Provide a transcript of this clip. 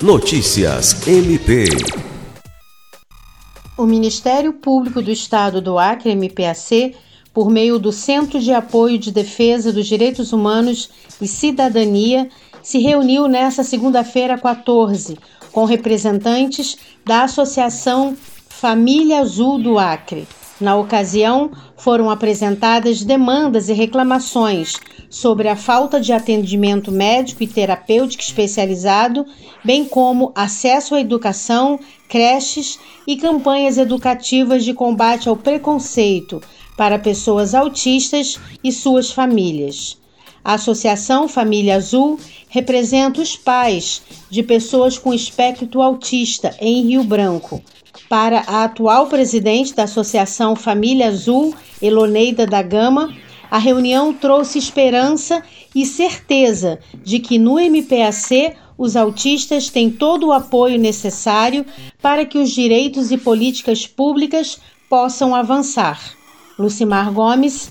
Notícias MP. O Ministério Público do Estado do Acre, MPAC, por meio do Centro de Apoio de Defesa dos Direitos Humanos e Cidadania, se reuniu nesta segunda-feira 14 com representantes da Associação Família Azul do Acre. Na ocasião, foram apresentadas demandas e reclamações sobre a falta de atendimento médico e terapêutico especializado, bem como acesso à educação, creches e campanhas educativas de combate ao preconceito para pessoas autistas e suas famílias. A Associação Família Azul representa os pais de pessoas com espectro autista em Rio Branco para a atual presidente da Associação Família Azul, Eloneida da Gama, a reunião trouxe esperança e certeza de que no MPAC os autistas têm todo o apoio necessário para que os direitos e políticas públicas possam avançar. Lucimar Gomes,